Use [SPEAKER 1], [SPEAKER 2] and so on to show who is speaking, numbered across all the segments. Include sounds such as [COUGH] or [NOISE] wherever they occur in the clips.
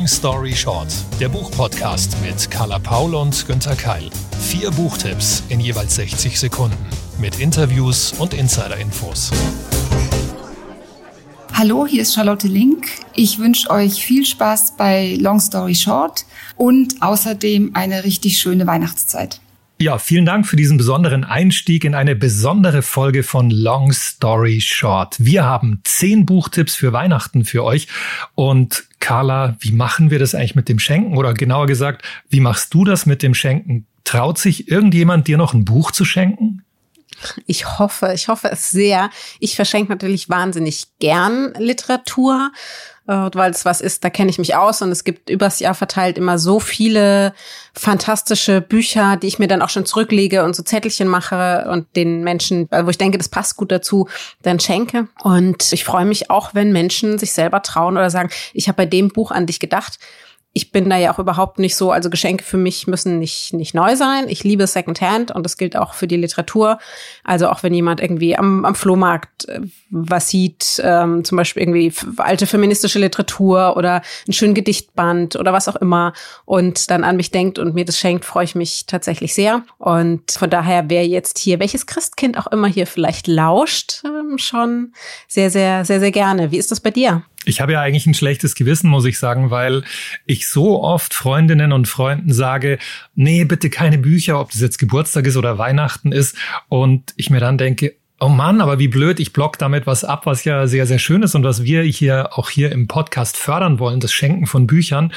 [SPEAKER 1] Long Story Short, der Buchpodcast mit Carla Paul und Günther Keil. Vier Buchtipps in jeweils 60 Sekunden mit Interviews und Insider-Infos.
[SPEAKER 2] Hallo, hier ist Charlotte Link. Ich wünsche euch viel Spaß bei Long Story Short und außerdem eine richtig schöne Weihnachtszeit.
[SPEAKER 1] Ja, vielen Dank für diesen besonderen Einstieg in eine besondere Folge von Long Story Short. Wir haben zehn Buchtipps für Weihnachten für euch. Und Carla, wie machen wir das eigentlich mit dem Schenken? Oder genauer gesagt, wie machst du das mit dem Schenken? Traut sich irgendjemand dir noch ein Buch zu schenken?
[SPEAKER 3] Ich hoffe, ich hoffe es sehr. Ich verschenke natürlich wahnsinnig gern Literatur weil es was ist, da kenne ich mich aus und es gibt übers Jahr verteilt immer so viele fantastische Bücher, die ich mir dann auch schon zurücklege und so Zettelchen mache und den Menschen, äh, wo ich denke, das passt gut dazu, dann schenke. Und ich freue mich auch, wenn Menschen sich selber trauen oder sagen, ich habe bei dem Buch an dich gedacht ich bin da ja auch überhaupt nicht so, also Geschenke für mich müssen nicht, nicht neu sein. Ich liebe Secondhand und das gilt auch für die Literatur. Also auch wenn jemand irgendwie am, am Flohmarkt äh, was sieht, ähm, zum Beispiel irgendwie alte feministische Literatur oder ein schönen Gedichtband oder was auch immer und dann an mich denkt und mir das schenkt, freue ich mich tatsächlich sehr. Und von daher wäre jetzt hier, welches Christkind auch immer hier vielleicht lauscht, ähm, schon sehr, sehr, sehr, sehr gerne. Wie ist das bei dir?
[SPEAKER 1] Ich habe ja eigentlich ein schlechtes Gewissen, muss ich sagen, weil ich so oft Freundinnen und Freunden sage, nee, bitte keine Bücher, ob das jetzt Geburtstag ist oder Weihnachten ist. Und ich mir dann denke, Oh Mann, aber wie blöd, ich block damit was ab, was ja sehr, sehr schön ist und was wir hier auch hier im Podcast fördern wollen, das Schenken von Büchern.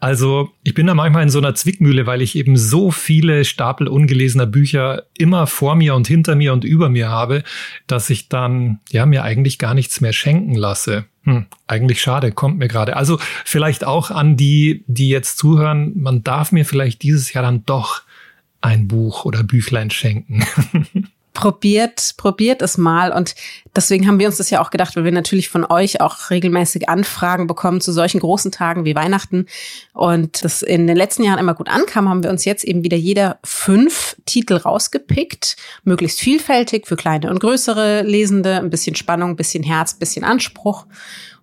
[SPEAKER 1] Also ich bin da manchmal in so einer Zwickmühle, weil ich eben so viele Stapel ungelesener Bücher immer vor mir und hinter mir und über mir habe, dass ich dann ja mir eigentlich gar nichts mehr schenken lasse. Hm, eigentlich schade, kommt mir gerade. Also vielleicht auch an die, die jetzt zuhören, man darf mir vielleicht dieses Jahr dann doch ein Buch oder Büchlein schenken. [LAUGHS]
[SPEAKER 3] probiert, probiert es mal. Und deswegen haben wir uns das ja auch gedacht, weil wir natürlich von euch auch regelmäßig Anfragen bekommen zu solchen großen Tagen wie Weihnachten. Und das in den letzten Jahren immer gut ankam, haben wir uns jetzt eben wieder jeder fünf Titel rausgepickt. Möglichst vielfältig für kleine und größere Lesende. Ein bisschen Spannung, ein bisschen Herz, ein bisschen Anspruch.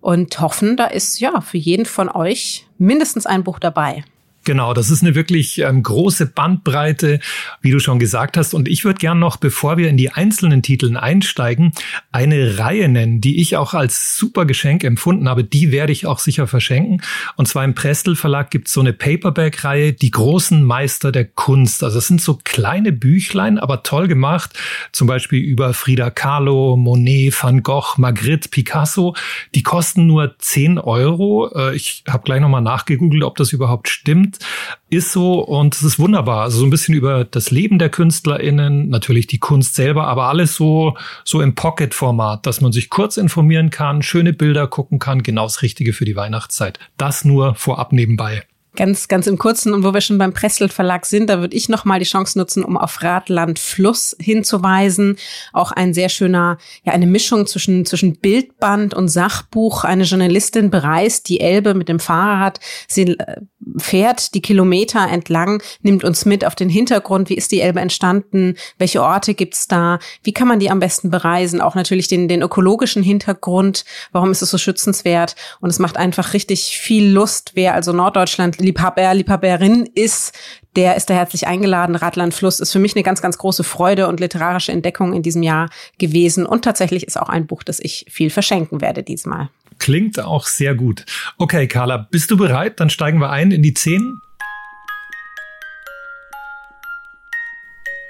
[SPEAKER 3] Und hoffen, da ist ja für jeden von euch mindestens ein Buch dabei.
[SPEAKER 1] Genau, das ist eine wirklich ähm, große Bandbreite, wie du schon gesagt hast. Und ich würde gern noch, bevor wir in die einzelnen Titeln einsteigen, eine Reihe nennen, die ich auch als super Geschenk empfunden habe. Die werde ich auch sicher verschenken. Und zwar im Prestel Verlag gibt es so eine Paperback-Reihe, die großen Meister der Kunst. Also es sind so kleine Büchlein, aber toll gemacht. Zum Beispiel über Frida Kahlo, Monet, Van Gogh, Magritte, Picasso. Die kosten nur 10 Euro. Äh, ich habe gleich nochmal nachgegoogelt, ob das überhaupt stimmt ist so und es ist wunderbar. Also so ein bisschen über das Leben der KünstlerInnen, natürlich die Kunst selber, aber alles so, so im Pocket-Format, dass man sich kurz informieren kann, schöne Bilder gucken kann, genau das Richtige für die Weihnachtszeit. Das nur vorab nebenbei.
[SPEAKER 3] Ganz, ganz im Kurzen und wo wir schon beim Pressel Verlag sind, da würde ich noch mal die Chance nutzen, um auf Radland Fluss hinzuweisen. Auch ein sehr schöner, ja, eine Mischung zwischen, zwischen Bildband und Sachbuch. Eine Journalistin bereist die Elbe mit dem Fahrrad. Sie äh, fährt die Kilometer entlang, nimmt uns mit auf den Hintergrund. Wie ist die Elbe entstanden? Welche Orte gibt's da? Wie kann man die am besten bereisen? Auch natürlich den, den ökologischen Hintergrund. Warum ist es so schützenswert? Und es macht einfach richtig viel Lust. Wer also Norddeutschland Liebhaber, Liebhaberin ist, der ist da herzlich eingeladen. Radland Fluss ist für mich eine ganz, ganz große Freude und literarische Entdeckung in diesem Jahr gewesen. Und tatsächlich ist auch ein Buch, das ich viel verschenken werde diesmal.
[SPEAKER 1] Klingt auch sehr gut. Okay, Carla, bist du bereit? Dann steigen wir ein in die Szenen.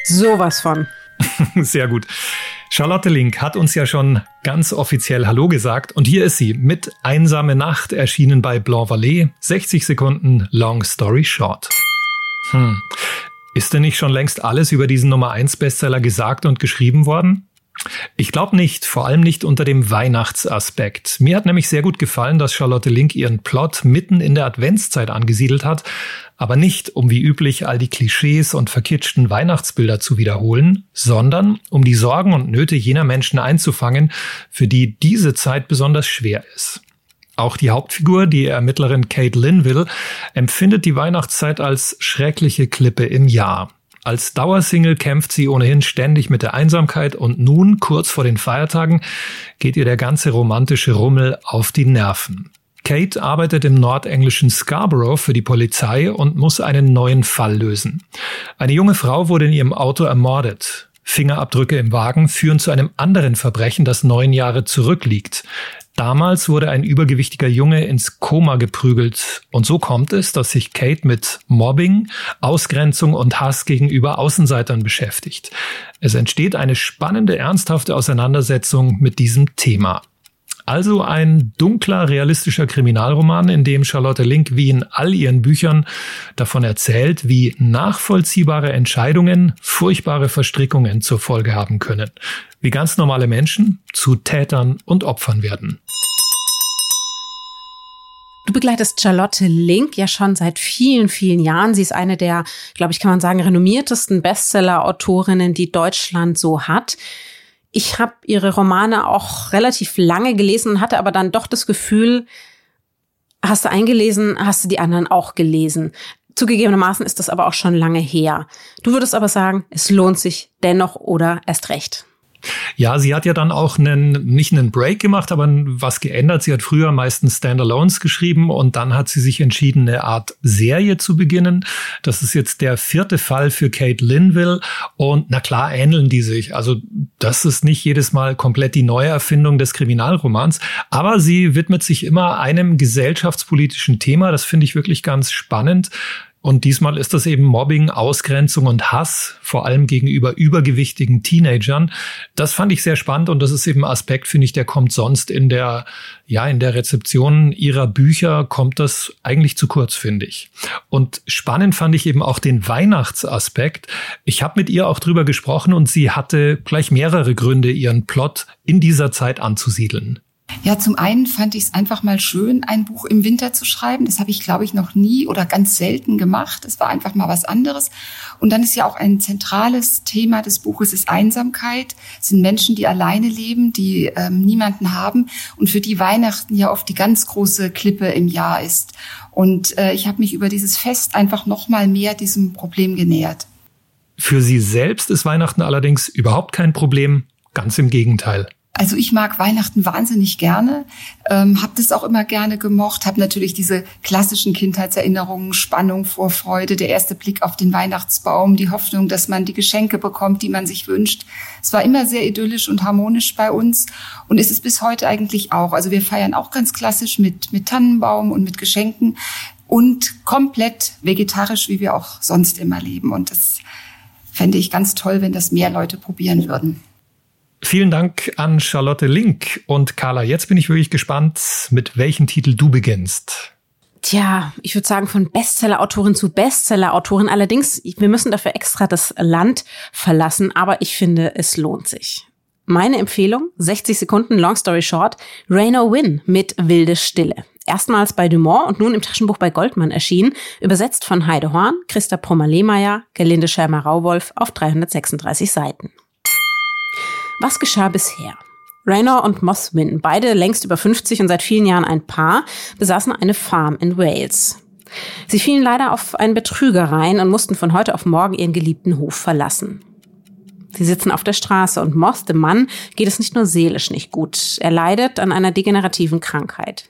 [SPEAKER 3] Sowas von. [LAUGHS]
[SPEAKER 1] Sehr gut. Charlotte Link hat uns ja schon ganz offiziell Hallo gesagt und hier ist sie mit Einsame Nacht erschienen bei Blanc Vallée. 60 Sekunden Long Story Short. Hm. Ist denn nicht schon längst alles über diesen Nummer 1 Bestseller gesagt und geschrieben worden? Ich glaube nicht, vor allem nicht unter dem Weihnachtsaspekt. Mir hat nämlich sehr gut gefallen, dass Charlotte Link ihren Plot mitten in der Adventszeit angesiedelt hat, aber nicht um wie üblich all die Klischees und verkitschten Weihnachtsbilder zu wiederholen, sondern um die Sorgen und Nöte jener Menschen einzufangen, für die diese Zeit besonders schwer ist. Auch die Hauptfigur, die Ermittlerin Kate Linville, empfindet die Weihnachtszeit als schreckliche Klippe im Jahr. Als Dauersingle kämpft sie ohnehin ständig mit der Einsamkeit und nun, kurz vor den Feiertagen, geht ihr der ganze romantische Rummel auf die Nerven. Kate arbeitet im nordenglischen Scarborough für die Polizei und muss einen neuen Fall lösen. Eine junge Frau wurde in ihrem Auto ermordet. Fingerabdrücke im Wagen führen zu einem anderen Verbrechen, das neun Jahre zurückliegt. Damals wurde ein übergewichtiger Junge ins Koma geprügelt. Und so kommt es, dass sich Kate mit Mobbing, Ausgrenzung und Hass gegenüber Außenseitern beschäftigt. Es entsteht eine spannende, ernsthafte Auseinandersetzung mit diesem Thema. Also ein dunkler, realistischer Kriminalroman, in dem Charlotte Link wie in all ihren Büchern davon erzählt, wie nachvollziehbare Entscheidungen furchtbare Verstrickungen zur Folge haben können. Wie ganz normale Menschen zu Tätern und Opfern werden.
[SPEAKER 3] Du begleitest Charlotte Link ja schon seit vielen, vielen Jahren. Sie ist eine der, glaube ich, kann man sagen, renommiertesten Bestseller-Autorinnen, die Deutschland so hat. Ich habe ihre Romane auch relativ lange gelesen, hatte aber dann doch das Gefühl, hast du eingelesen, hast du die anderen auch gelesen. Zugegebenermaßen ist das aber auch schon lange her. Du würdest aber sagen, es lohnt sich dennoch oder erst recht.
[SPEAKER 1] Ja, sie hat ja dann auch einen, nicht einen Break gemacht, aber was geändert. Sie hat früher meistens Standalones geschrieben und dann hat sie sich entschieden, eine Art Serie zu beginnen. Das ist jetzt der vierte Fall für Kate Linville und na klar ähneln die sich. Also das ist nicht jedes Mal komplett die neue Erfindung des Kriminalromans, aber sie widmet sich immer einem gesellschaftspolitischen Thema. Das finde ich wirklich ganz spannend. Und diesmal ist das eben Mobbing, Ausgrenzung und Hass, vor allem gegenüber übergewichtigen Teenagern. Das fand ich sehr spannend und das ist eben ein Aspekt, finde ich, der kommt sonst in der, ja, in der Rezeption ihrer Bücher kommt das eigentlich zu kurz, finde ich. Und spannend fand ich eben auch den Weihnachtsaspekt. Ich habe mit ihr auch drüber gesprochen und sie hatte gleich mehrere Gründe, ihren Plot in dieser Zeit anzusiedeln.
[SPEAKER 2] Ja, zum einen fand ich es einfach mal schön, ein Buch im Winter zu schreiben. Das habe ich, glaube ich, noch nie oder ganz selten gemacht. Es war einfach mal was anderes. Und dann ist ja auch ein zentrales Thema des Buches ist Einsamkeit. Es sind Menschen, die alleine leben, die ähm, niemanden haben und für die Weihnachten ja oft die ganz große Klippe im Jahr ist. Und äh, ich habe mich über dieses Fest einfach noch mal mehr diesem Problem genähert.
[SPEAKER 1] Für Sie selbst ist Weihnachten allerdings überhaupt kein Problem. Ganz im Gegenteil.
[SPEAKER 2] Also ich mag Weihnachten wahnsinnig gerne, ähm, habe das auch immer gerne gemocht, habe natürlich diese klassischen Kindheitserinnerungen, Spannung, Vorfreude, der erste Blick auf den Weihnachtsbaum, die Hoffnung, dass man die Geschenke bekommt, die man sich wünscht. Es war immer sehr idyllisch und harmonisch bei uns und ist es bis heute eigentlich auch. Also wir feiern auch ganz klassisch mit, mit Tannenbaum und mit Geschenken und komplett vegetarisch, wie wir auch sonst immer leben. Und das fände ich ganz toll, wenn das mehr Leute probieren würden.
[SPEAKER 1] Vielen Dank an Charlotte Link und Carla. Jetzt bin ich wirklich gespannt, mit welchem Titel du beginnst.
[SPEAKER 3] Tja, ich würde sagen von Bestseller-Autorin zu Bestseller-Autorin. Allerdings, wir müssen dafür extra das Land verlassen, aber ich finde, es lohnt sich. Meine Empfehlung, 60 Sekunden, Long Story Short, Rainer Wynn mit Wilde Stille. Erstmals bei Dumont und nun im Taschenbuch bei Goldmann erschienen, übersetzt von Heide Horn, Christa Prommer-Lehmeier, Gelinde Schermer-Rauwolf auf 336 Seiten. Was geschah bisher? Raynor und Mothwin, beide längst über 50 und seit vielen Jahren ein Paar, besaßen eine Farm in Wales. Sie fielen leider auf einen Betrüger rein und mussten von heute auf morgen ihren geliebten Hof verlassen. Sie sitzen auf der Straße und Moth, dem Mann, geht es nicht nur seelisch nicht gut. Er leidet an einer degenerativen Krankheit.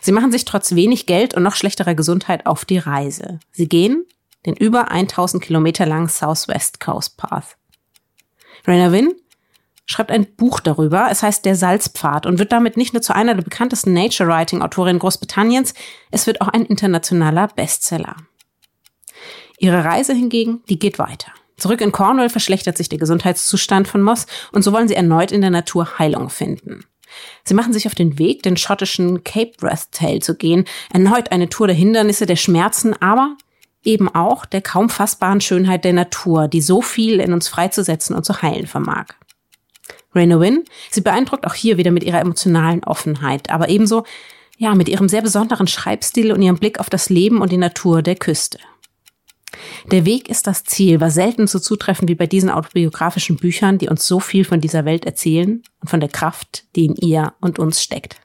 [SPEAKER 3] Sie machen sich trotz wenig Geld und noch schlechterer Gesundheit auf die Reise. Sie gehen den über 1000 Kilometer langen Southwest Coast Path. Rainer Wynn schreibt ein Buch darüber. Es heißt Der Salzpfad und wird damit nicht nur zu einer der bekanntesten Nature Writing Autorinnen Großbritanniens, es wird auch ein internationaler Bestseller. Ihre Reise hingegen, die geht weiter. Zurück in Cornwall verschlechtert sich der Gesundheitszustand von Moss und so wollen sie erneut in der Natur Heilung finden. Sie machen sich auf den Weg, den schottischen Cape Wrath Tail zu gehen, erneut eine Tour der Hindernisse, der Schmerzen, aber eben auch der kaum fassbaren Schönheit der Natur, die so viel in uns freizusetzen und zu heilen vermag. Raina Wynn, sie beeindruckt auch hier wieder mit ihrer emotionalen Offenheit, aber ebenso ja, mit ihrem sehr besonderen Schreibstil und ihrem Blick auf das Leben und die Natur der Küste. Der Weg ist das Ziel war selten so zutreffend wie bei diesen autobiografischen Büchern, die uns so viel von dieser Welt erzählen und von der Kraft, die in ihr und uns steckt.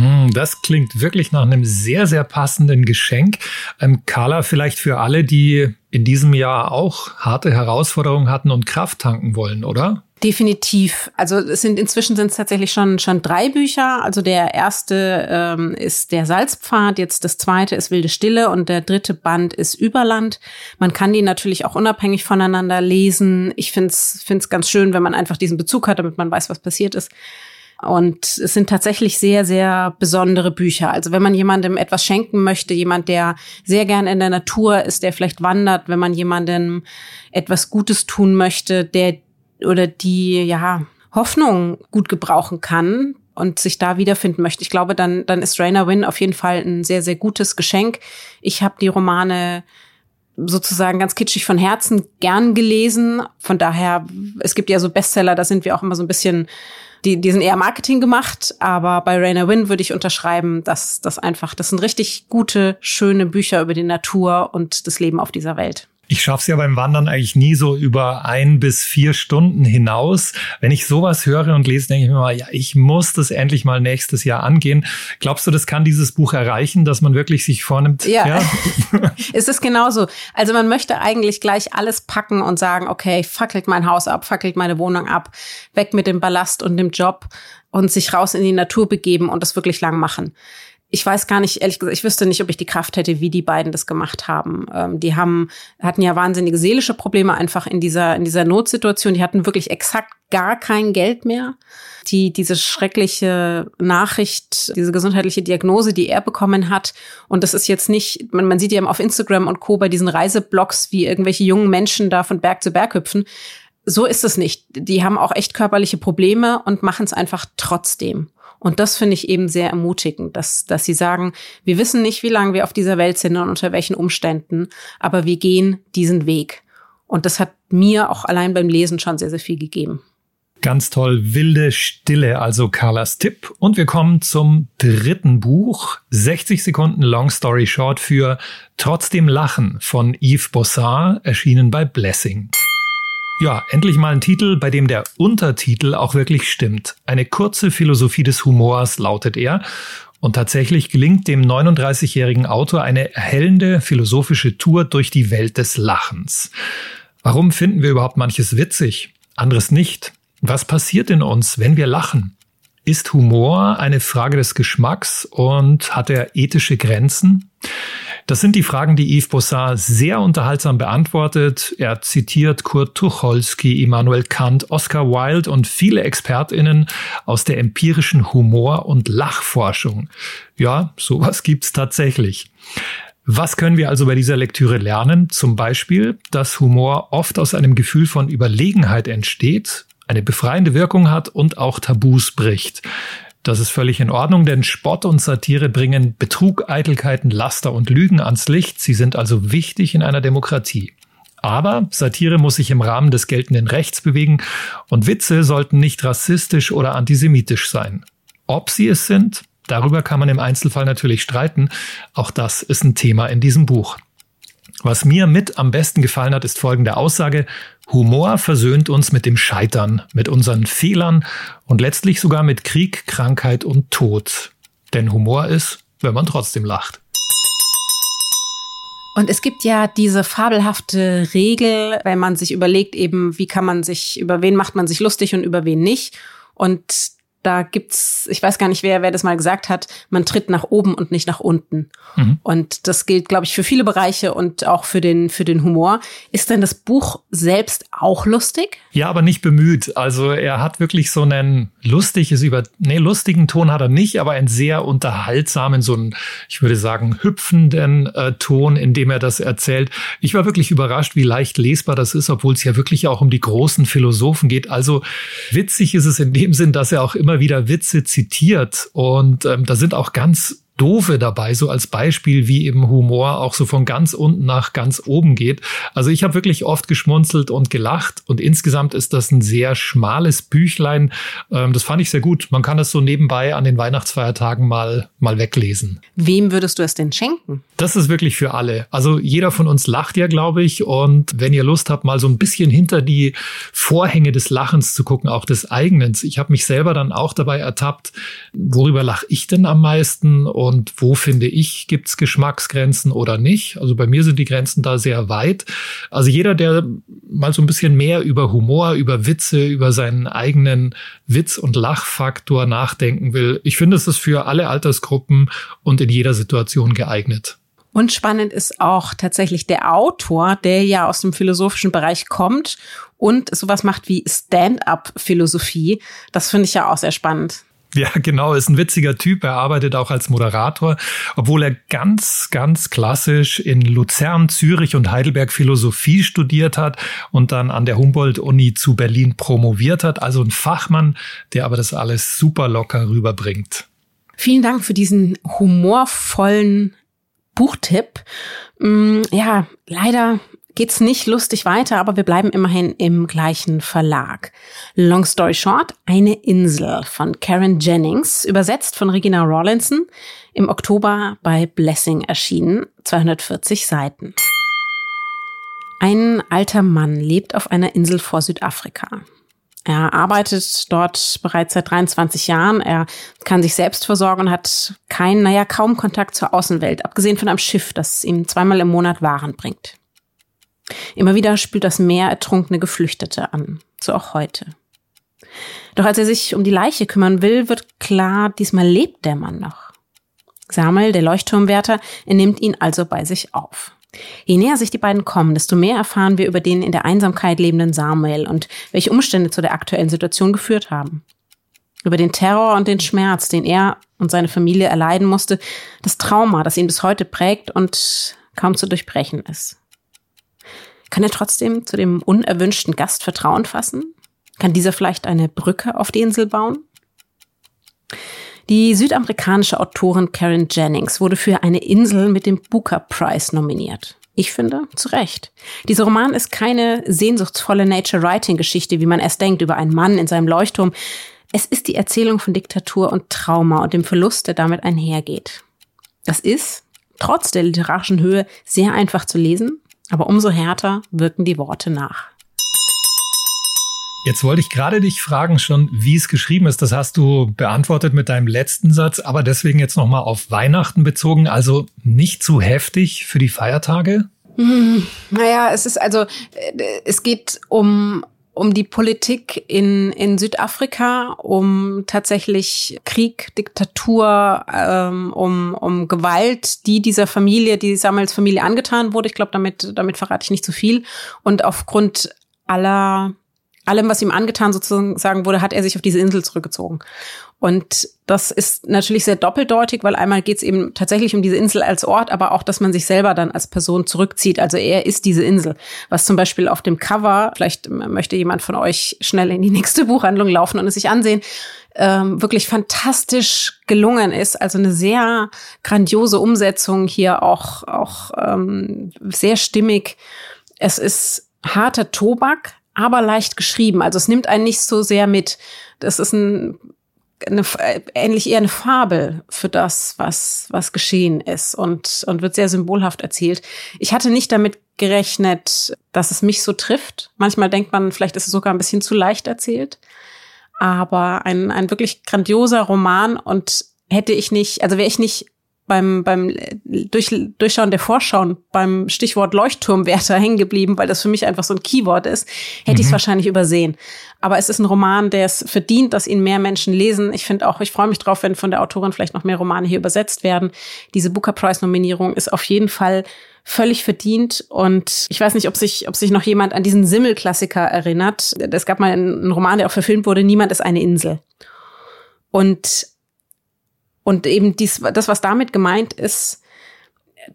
[SPEAKER 1] Hm, das klingt wirklich nach einem sehr, sehr passenden Geschenk. Ähm, Carla, vielleicht für alle, die in diesem Jahr auch harte Herausforderungen hatten und Kraft tanken wollen, oder?
[SPEAKER 3] Definitiv. Also es sind inzwischen sind es tatsächlich schon schon drei Bücher. Also der erste ähm, ist der Salzpfad, jetzt das zweite ist Wilde Stille und der dritte Band ist Überland. Man kann die natürlich auch unabhängig voneinander lesen. Ich finde es ganz schön, wenn man einfach diesen Bezug hat, damit man weiß, was passiert ist. Und es sind tatsächlich sehr, sehr besondere Bücher. Also wenn man jemandem etwas schenken möchte, jemand, der sehr gern in der Natur ist, der vielleicht wandert, wenn man jemandem etwas Gutes tun möchte, der oder die ja Hoffnung gut gebrauchen kann und sich da wiederfinden möchte. Ich glaube, dann dann ist Rainer Wynn auf jeden Fall ein sehr sehr gutes Geschenk. Ich habe die Romane sozusagen ganz kitschig von Herzen gern gelesen. Von daher, es gibt ja so Bestseller, da sind wir auch immer so ein bisschen, die, die sind eher Marketing gemacht, aber bei Rainer Wynn würde ich unterschreiben, dass das einfach, das sind richtig gute, schöne Bücher über die Natur und das Leben auf dieser Welt.
[SPEAKER 1] Ich schaffe es ja beim Wandern eigentlich nie so über ein bis vier Stunden hinaus. Wenn ich sowas höre und lese, denke ich mir mal, ja, ich muss das endlich mal nächstes Jahr angehen. Glaubst du, das kann dieses Buch erreichen, dass man wirklich sich vornimmt?
[SPEAKER 3] Ja, ja? [LAUGHS] es ist genauso. Also man möchte eigentlich gleich alles packen und sagen, okay, fackelt mein Haus ab, fackelt meine Wohnung ab, weg mit dem Ballast und dem Job und sich raus in die Natur begeben und das wirklich lang machen ich weiß gar nicht, ehrlich gesagt, ich wüsste nicht, ob ich die Kraft hätte, wie die beiden das gemacht haben. Ähm, die haben, hatten ja wahnsinnige seelische Probleme einfach in dieser, in dieser Notsituation. Die hatten wirklich exakt gar kein Geld mehr. Die, diese schreckliche Nachricht, diese gesundheitliche Diagnose, die er bekommen hat. Und das ist jetzt nicht, man, man sieht ja auf Instagram und Co. bei diesen Reiseblogs, wie irgendwelche jungen Menschen da von Berg zu Berg hüpfen. So ist es nicht. Die haben auch echt körperliche Probleme und machen es einfach trotzdem. Und das finde ich eben sehr ermutigend, dass, dass sie sagen, wir wissen nicht, wie lange wir auf dieser Welt sind und unter welchen Umständen, aber wir gehen diesen Weg. Und das hat mir auch allein beim Lesen schon sehr, sehr viel gegeben.
[SPEAKER 1] Ganz toll, wilde Stille, also Carlas Tipp. Und wir kommen zum dritten Buch, 60 Sekunden Long Story Short für Trotzdem Lachen von Yves Bossard, erschienen bei Blessing. Ja, endlich mal ein Titel, bei dem der Untertitel auch wirklich stimmt. Eine kurze Philosophie des Humors lautet er. Und tatsächlich gelingt dem 39-jährigen Autor eine erhellende philosophische Tour durch die Welt des Lachens. Warum finden wir überhaupt manches witzig, anderes nicht? Was passiert in uns, wenn wir lachen? Ist Humor eine Frage des Geschmacks und hat er ethische Grenzen? Das sind die Fragen, die Yves Bossard sehr unterhaltsam beantwortet. Er zitiert Kurt Tucholsky, Immanuel Kant, Oscar Wilde und viele ExpertInnen aus der empirischen Humor- und Lachforschung. Ja, sowas gibt's tatsächlich. Was können wir also bei dieser Lektüre lernen? Zum Beispiel, dass Humor oft aus einem Gefühl von Überlegenheit entsteht, eine befreiende Wirkung hat und auch Tabus bricht. Das ist völlig in Ordnung, denn Spott und Satire bringen Betrug, Eitelkeiten, Laster und Lügen ans Licht. Sie sind also wichtig in einer Demokratie. Aber Satire muss sich im Rahmen des geltenden Rechts bewegen und Witze sollten nicht rassistisch oder antisemitisch sein. Ob sie es sind, darüber kann man im Einzelfall natürlich streiten. Auch das ist ein Thema in diesem Buch. Was mir mit am besten gefallen hat, ist folgende Aussage. Humor versöhnt uns mit dem Scheitern, mit unseren Fehlern und letztlich sogar mit Krieg, Krankheit und Tod. Denn Humor ist, wenn man trotzdem lacht.
[SPEAKER 3] Und es gibt ja diese fabelhafte Regel, wenn man sich überlegt, eben, wie kann man sich, über wen macht man sich lustig und über wen nicht. Und da gibt's, ich weiß gar nicht, wer, wer das mal gesagt hat, man tritt nach oben und nicht nach unten. Mhm. Und das gilt, glaube ich, für viele Bereiche und auch für den, für den Humor. Ist denn das Buch selbst auch lustig?
[SPEAKER 1] Ja, aber nicht bemüht. Also er hat wirklich so einen lustiges über, nee, lustigen Ton hat er nicht, aber einen sehr unterhaltsamen, so einen, ich würde sagen, hüpfenden äh, Ton, in dem er das erzählt. Ich war wirklich überrascht, wie leicht lesbar das ist, obwohl es ja wirklich auch um die großen Philosophen geht. Also witzig ist es in dem Sinn, dass er auch immer wieder Witze zitiert und ähm, da sind auch ganz Doofe dabei, so als Beispiel, wie eben Humor auch so von ganz unten nach ganz oben geht. Also ich habe wirklich oft geschmunzelt und gelacht und insgesamt ist das ein sehr schmales Büchlein. Ähm, das fand ich sehr gut. Man kann das so nebenbei an den Weihnachtsfeiertagen mal, mal weglesen.
[SPEAKER 3] Wem würdest du es denn schenken?
[SPEAKER 1] Das ist wirklich für alle. Also jeder von uns lacht ja, glaube ich. Und wenn ihr Lust habt, mal so ein bisschen hinter die Vorhänge des Lachens zu gucken, auch des eigenen. Ich habe mich selber dann auch dabei ertappt, worüber lache ich denn am meisten? und wo finde ich, gibt's Geschmacksgrenzen oder nicht. Also bei mir sind die Grenzen da sehr weit. Also jeder, der mal so ein bisschen mehr über Humor, über Witze, über seinen eigenen Witz- und Lachfaktor nachdenken will, ich finde, es ist für alle Altersgruppen und in jeder Situation geeignet.
[SPEAKER 3] Und spannend ist auch tatsächlich der Autor, der ja aus dem philosophischen Bereich kommt und sowas macht wie Stand-up-Philosophie. Das finde ich ja auch sehr spannend. [LAUGHS]
[SPEAKER 1] Ja, genau, ist ein witziger Typ. Er arbeitet auch als Moderator, obwohl er ganz, ganz klassisch in Luzern, Zürich und Heidelberg Philosophie studiert hat und dann an der Humboldt-Uni zu Berlin promoviert hat. Also ein Fachmann, der aber das alles super locker rüberbringt.
[SPEAKER 3] Vielen Dank für diesen humorvollen Buchtipp. Mm, ja, leider geht's nicht lustig weiter, aber wir bleiben immerhin im gleichen Verlag. Long Story Short, eine Insel von Karen Jennings, übersetzt von Regina Rawlinson, im Oktober bei Blessing erschienen, 240 Seiten. Ein alter Mann lebt auf einer Insel vor Südafrika. Er arbeitet dort bereits seit 23 Jahren. Er kann sich selbst versorgen und hat keinen, naja, kaum Kontakt zur Außenwelt, abgesehen von einem Schiff, das ihm zweimal im Monat Waren bringt. Immer wieder spült das Meer ertrunkene Geflüchtete an, so auch heute. Doch als er sich um die Leiche kümmern will, wird klar, diesmal lebt der Mann noch. Samuel, der Leuchtturmwärter, er nimmt ihn also bei sich auf. Je näher sich die beiden kommen, desto mehr erfahren wir über den in der Einsamkeit lebenden Samuel und welche Umstände zu der aktuellen Situation geführt haben. Über den Terror und den Schmerz, den er und seine Familie erleiden musste, das Trauma, das ihn bis heute prägt und kaum zu durchbrechen ist. Kann er trotzdem zu dem unerwünschten Gast Vertrauen fassen? Kann dieser vielleicht eine Brücke auf die Insel bauen? Die südamerikanische Autorin Karen Jennings wurde für eine Insel mit dem Booker Prize nominiert. Ich finde, zu Recht. Dieser Roman ist keine sehnsuchtsvolle Nature-Writing-Geschichte, wie man erst denkt, über einen Mann in seinem Leuchtturm. Es ist die Erzählung von Diktatur und Trauma und dem Verlust, der damit einhergeht. Das ist, trotz der literarischen Höhe, sehr einfach zu lesen, aber umso härter wirken die Worte nach.
[SPEAKER 1] Jetzt wollte ich gerade dich fragen schon, wie es geschrieben ist. Das hast du beantwortet mit deinem letzten Satz, aber deswegen jetzt nochmal auf Weihnachten bezogen. Also nicht zu heftig für die Feiertage?
[SPEAKER 3] Hm, naja, es ist also, äh, es geht um um die Politik in, in Südafrika, um tatsächlich Krieg, Diktatur, ähm, um, um Gewalt, die dieser Familie, die Samuels Familie angetan wurde. Ich glaube, damit, damit verrate ich nicht zu viel. Und aufgrund aller allem, was ihm angetan sozusagen wurde, hat er sich auf diese Insel zurückgezogen. Und das ist natürlich sehr doppeldeutig, weil einmal geht es eben tatsächlich um diese Insel als Ort, aber auch, dass man sich selber dann als Person zurückzieht. Also er ist diese Insel. Was zum Beispiel auf dem Cover, vielleicht möchte jemand von euch schnell in die nächste Buchhandlung laufen und es sich ansehen, ähm, wirklich fantastisch gelungen ist. Also eine sehr grandiose Umsetzung hier auch, auch ähm, sehr stimmig. Es ist harter Tobak, aber leicht geschrieben. Also es nimmt einen nicht so sehr mit. Das ist ein, eine, ähnlich eher eine Fabel für das, was, was geschehen ist und, und wird sehr symbolhaft erzählt. Ich hatte nicht damit gerechnet, dass es mich so trifft. Manchmal denkt man, vielleicht ist es sogar ein bisschen zu leicht erzählt. Aber ein, ein wirklich grandioser Roman und hätte ich nicht, also wäre ich nicht beim, beim Durch, Durchschauen der Vorschauen beim Stichwort Leuchtturmwärter [LAUGHS] hängen geblieben, weil das für mich einfach so ein Keyword ist, hätte mhm. ich es wahrscheinlich übersehen. Aber es ist ein Roman, der es verdient, dass ihn mehr Menschen lesen. Ich finde auch, ich freue mich drauf, wenn von der Autorin vielleicht noch mehr Romane hier übersetzt werden. Diese Booker Prize Nominierung ist auf jeden Fall völlig verdient. Und ich weiß nicht, ob sich, ob sich noch jemand an diesen Simmel-Klassiker erinnert. Es gab mal einen Roman, der auch verfilmt wurde, Niemand ist eine Insel. Und und eben dies, das, was damit gemeint ist,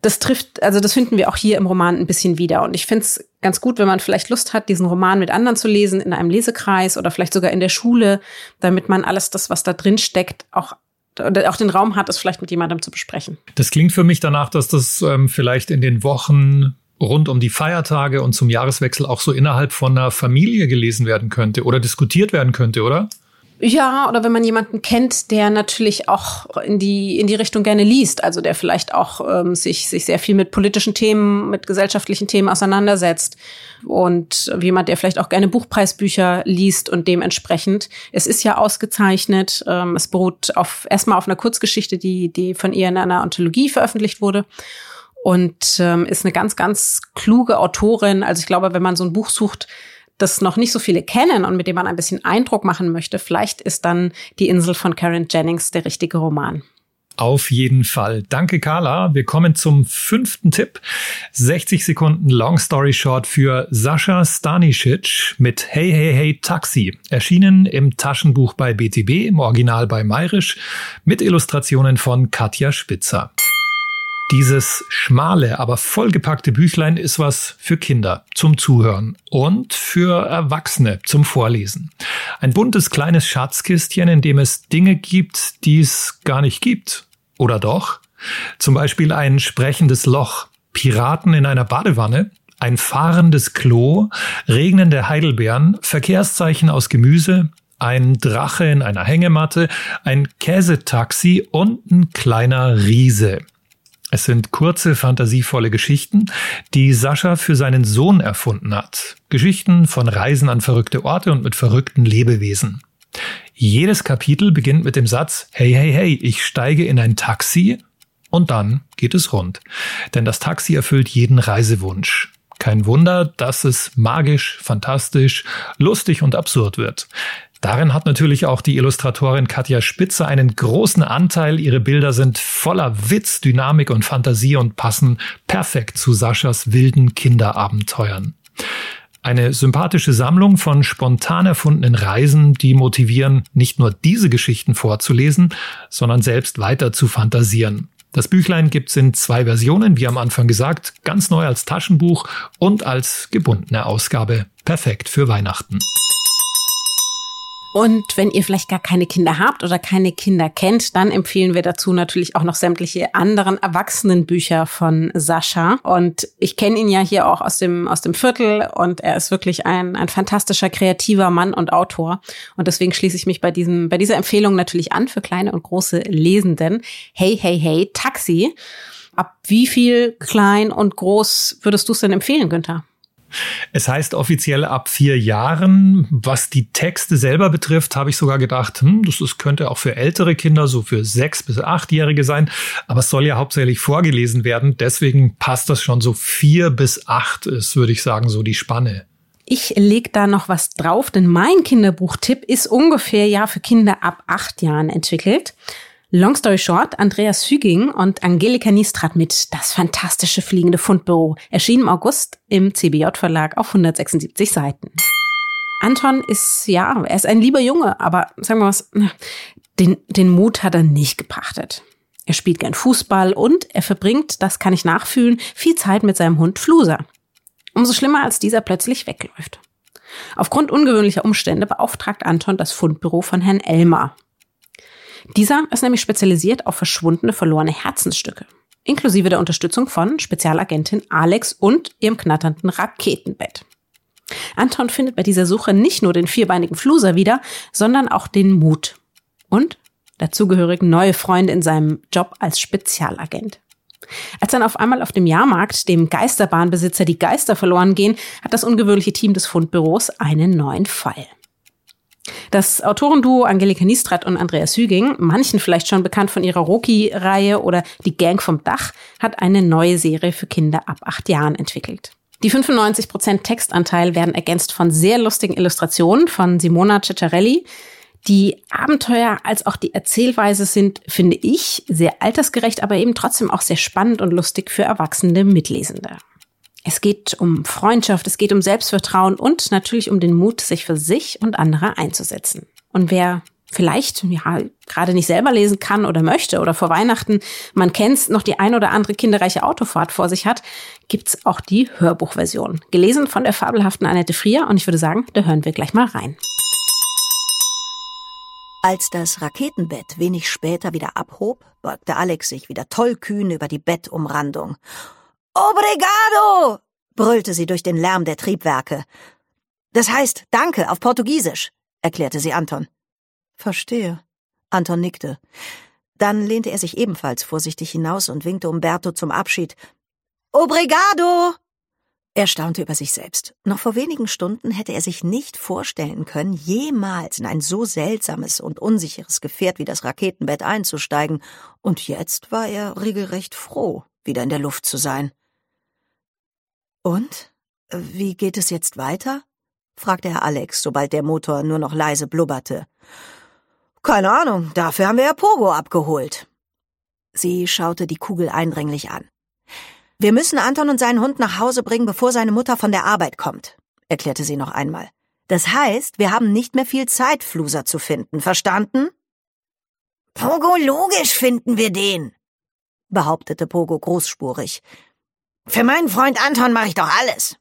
[SPEAKER 3] das trifft, also das finden wir auch hier im Roman ein bisschen wieder. Und ich finde es ganz gut, wenn man vielleicht Lust hat, diesen Roman mit anderen zu lesen, in einem Lesekreis oder vielleicht sogar in der Schule, damit man alles das, was da drin steckt, auch auch den Raum hat, es vielleicht mit jemandem zu besprechen.
[SPEAKER 1] Das klingt für mich danach, dass das ähm, vielleicht in den Wochen rund um die Feiertage und zum Jahreswechsel auch so innerhalb von einer Familie gelesen werden könnte oder diskutiert werden könnte, oder?
[SPEAKER 3] Ja, oder wenn man jemanden kennt, der natürlich auch in die in die Richtung gerne liest, also der vielleicht auch ähm, sich sich sehr viel mit politischen Themen, mit gesellschaftlichen Themen auseinandersetzt und jemand, der vielleicht auch gerne Buchpreisbücher liest und dementsprechend. Es ist ja ausgezeichnet. Ähm, es beruht auf erstmal auf einer Kurzgeschichte, die die von ihr in einer Anthologie veröffentlicht wurde und ähm, ist eine ganz ganz kluge Autorin. Also ich glaube, wenn man so ein Buch sucht das noch nicht so viele kennen und mit dem man ein bisschen Eindruck machen möchte, vielleicht ist dann Die Insel von Karen Jennings der richtige Roman.
[SPEAKER 1] Auf jeden Fall. Danke, Carla. Wir kommen zum fünften Tipp. 60 Sekunden Long Story Short für Sascha Stanisic mit Hey Hey Hey Taxi. Erschienen im Taschenbuch bei BTB, im Original bei Mayrisch, mit Illustrationen von Katja Spitzer. Dieses schmale, aber vollgepackte Büchlein ist was für Kinder zum Zuhören und für Erwachsene zum Vorlesen. Ein buntes kleines Schatzkistchen, in dem es Dinge gibt, die es gar nicht gibt. Oder doch? Zum Beispiel ein sprechendes Loch, Piraten in einer Badewanne, ein fahrendes Klo, regnende Heidelbeeren, Verkehrszeichen aus Gemüse, ein Drache in einer Hängematte, ein Käsetaxi und ein kleiner Riese. Es sind kurze, fantasievolle Geschichten, die Sascha für seinen Sohn erfunden hat. Geschichten von Reisen an verrückte Orte und mit verrückten Lebewesen. Jedes Kapitel beginnt mit dem Satz, hey, hey, hey, ich steige in ein Taxi und dann geht es rund. Denn das Taxi erfüllt jeden Reisewunsch. Kein Wunder, dass es magisch, fantastisch, lustig und absurd wird. Darin hat natürlich auch die Illustratorin Katja Spitzer einen großen Anteil. Ihre Bilder sind voller Witz, Dynamik und Fantasie und passen perfekt zu Saschas wilden Kinderabenteuern. Eine sympathische Sammlung von spontan erfundenen Reisen, die motivieren, nicht nur diese Geschichten vorzulesen, sondern selbst weiter zu fantasieren. Das Büchlein gibt's in zwei Versionen, wie am Anfang gesagt, ganz neu als Taschenbuch und als gebundene Ausgabe. Perfekt für Weihnachten.
[SPEAKER 3] Und wenn ihr vielleicht gar keine Kinder habt oder keine Kinder kennt, dann empfehlen wir dazu natürlich auch noch sämtliche anderen Erwachsenenbücher von Sascha. Und ich kenne ihn ja hier auch aus dem, aus dem Viertel und er ist wirklich ein, ein fantastischer, kreativer Mann und Autor. Und deswegen schließe ich mich bei diesem, bei dieser Empfehlung natürlich an für kleine und große Lesenden. Hey, hey, hey, Taxi. Ab wie viel klein und groß würdest du es denn empfehlen, Günther?
[SPEAKER 1] Es heißt offiziell ab vier Jahren. Was die Texte selber betrifft, habe ich sogar gedacht, hm, das ist, könnte auch für ältere Kinder, so für sechs bis achtjährige sein. Aber es soll ja hauptsächlich vorgelesen werden. Deswegen passt das schon so vier bis acht ist, würde ich sagen, so die Spanne.
[SPEAKER 3] Ich leg da noch was drauf, denn mein Kinderbuchtipp ist ungefähr ja für Kinder ab acht Jahren entwickelt. Long story short, Andreas Hüging und Angelika Niestrat mit Das fantastische fliegende Fundbüro erschien im August im CBJ-Verlag auf 176 Seiten. Anton ist, ja, er ist ein lieber Junge, aber sagen wir was, den, den Mut hat er nicht gepachtet. Er spielt gern Fußball und er verbringt, das kann ich nachfühlen, viel Zeit mit seinem Hund Fluser. Umso schlimmer, als dieser plötzlich wegläuft. Aufgrund ungewöhnlicher Umstände beauftragt Anton das Fundbüro von Herrn Elmar, dieser ist nämlich spezialisiert auf verschwundene, verlorene Herzensstücke, inklusive der Unterstützung von Spezialagentin Alex und ihrem knatternden Raketenbett. Anton findet bei dieser Suche nicht nur den vierbeinigen Fluser wieder, sondern auch den Mut und dazugehörigen neue Freunde in seinem Job als Spezialagent. Als dann auf einmal auf dem Jahrmarkt dem Geisterbahnbesitzer die Geister verloren gehen, hat das ungewöhnliche Team des Fundbüros einen neuen Fall. Das Autorenduo Angelika Niestrat und Andreas Hüging, manchen vielleicht schon bekannt von ihrer Roki-Reihe oder Die Gang vom Dach, hat eine neue Serie für Kinder ab acht Jahren entwickelt. Die 95% Textanteil werden ergänzt von sehr lustigen Illustrationen von Simona Ciccarelli. Die Abenteuer als auch die Erzählweise sind, finde ich, sehr altersgerecht, aber eben trotzdem auch sehr spannend und lustig für erwachsene Mitlesende. Es geht um Freundschaft, es geht um Selbstvertrauen und natürlich um den Mut, sich für sich und andere einzusetzen. Und wer vielleicht ja gerade nicht selber lesen kann oder möchte oder vor Weihnachten, man kennt's, noch die ein oder andere kinderreiche Autofahrt vor sich hat, gibt's auch die Hörbuchversion. Gelesen von der fabelhaften Annette Frier und ich würde sagen, da hören wir gleich mal rein.
[SPEAKER 4] Als das Raketenbett wenig später wieder abhob, beugte Alex sich wieder tollkühn über die Bettumrandung Obrigado! brüllte sie durch den Lärm der Triebwerke. Das heißt Danke auf Portugiesisch, erklärte sie Anton. Verstehe. Anton nickte. Dann lehnte er sich ebenfalls vorsichtig hinaus und winkte Umberto zum Abschied. Obrigado! Er staunte über sich selbst. Noch vor wenigen Stunden hätte er sich nicht vorstellen können, jemals in ein so seltsames und unsicheres Gefährt wie das Raketenbett einzusteigen, und jetzt war er regelrecht froh, wieder in der Luft zu sein. Und? Wie geht es jetzt weiter? fragte Herr Alex, sobald der Motor nur noch leise blubberte. Keine Ahnung, dafür haben wir ja Pogo abgeholt. Sie schaute die Kugel eindringlich an. Wir müssen Anton und seinen Hund nach Hause bringen, bevor seine Mutter von der Arbeit kommt, erklärte sie noch einmal. Das heißt, wir haben nicht mehr viel Zeit, Fluser zu finden, verstanden? Pogo logisch finden wir den, behauptete Pogo großspurig. Für meinen Freund Anton mache ich doch alles.